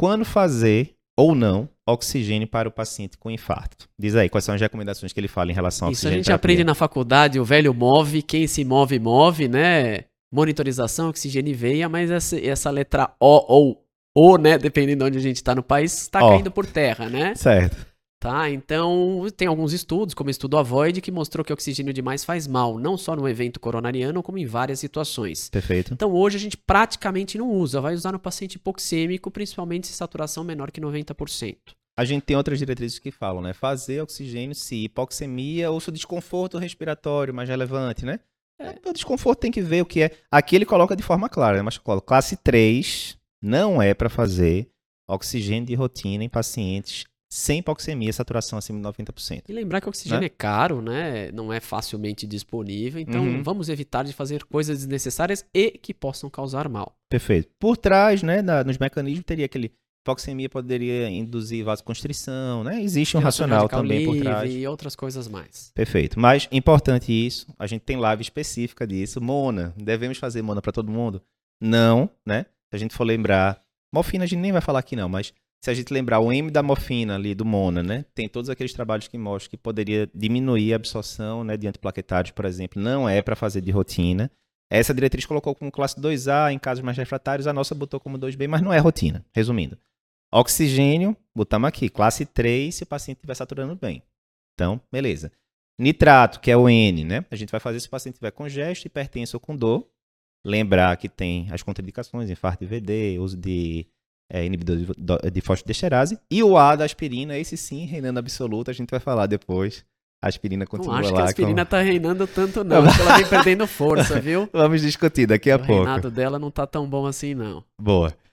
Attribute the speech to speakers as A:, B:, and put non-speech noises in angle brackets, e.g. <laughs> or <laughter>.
A: quando fazer ou não oxigênio para o paciente com infarto. Diz aí, quais são as recomendações que ele fala em relação ao
B: Isso a
A: oxigênio?
B: gente aprende na faculdade, o velho move, quem se move, move, né? Monitorização, oxigênio e veia, mas essa, essa letra O ou O, né? Dependendo de onde a gente está no país, está caindo por terra, né?
A: Certo.
B: Tá, então tem alguns estudos, como o estudo Avoid, que mostrou que oxigênio demais faz mal, não só no evento coronariano, como em várias situações.
A: Perfeito.
B: Então hoje a gente praticamente não usa, vai usar no paciente hipoxêmico, principalmente se saturação menor que 90%.
A: A gente tem outras diretrizes que falam, né? Fazer oxigênio se hipoxemia ou se o desconforto respiratório mais relevante, né? É. O desconforto tem que ver o que é. Aqui ele coloca de forma clara, né? Mas classe 3 não é para fazer oxigênio de rotina em pacientes sem hipoxemia, saturação acima de 90%.
B: E lembrar que o oxigênio
A: Né?
B: é caro, né? Não é facilmente disponível, então
A: Uhum.
B: vamos evitar de fazer coisas desnecessárias e que possam causar mal.
A: Perfeito. Por trás, né, na- nos mecanismos, teria aquele. Hipoxemia poderia induzir vasoconstrição, né? Existe um racional também por trás.
B: E outras coisas mais.
A: Perfeito. Mas importante isso, a gente tem live específica disso. Mona, devemos fazer mona para todo mundo? Não, né? Se a gente for lembrar, morfina a gente nem vai falar aqui não, mas se a gente lembrar o M da morfina ali do mona, né? Tem todos aqueles trabalhos que mostram que poderia diminuir a absorção, né, de antiplaquetários, por exemplo, não é para fazer de rotina. Essa diretriz colocou como classe 2A em casos mais refratários, a nossa botou como 2B, mas não é rotina. Resumindo, oxigênio, botamos aqui, classe 3 se o paciente estiver saturando bem. Então, beleza. Nitrato, que é o N, né? A gente vai fazer se o paciente tiver congesto, hipertenso ou com dor. Lembrar que tem as contraindicações, infarto de VD, uso de é, inibidor de, de fosfodiesterase. E o A da aspirina, esse sim, reinando absoluto, a gente vai falar depois. A aspirina
B: Não
A: continua
B: acho que
A: lá.
B: a aspirina
A: com-
B: tá reinando tanto não, <laughs> acho que ela vem perdendo força, viu?
A: Vamos discutir daqui a
B: o
A: pouco.
B: reinado dela não tá tão bom assim não.
A: Boa.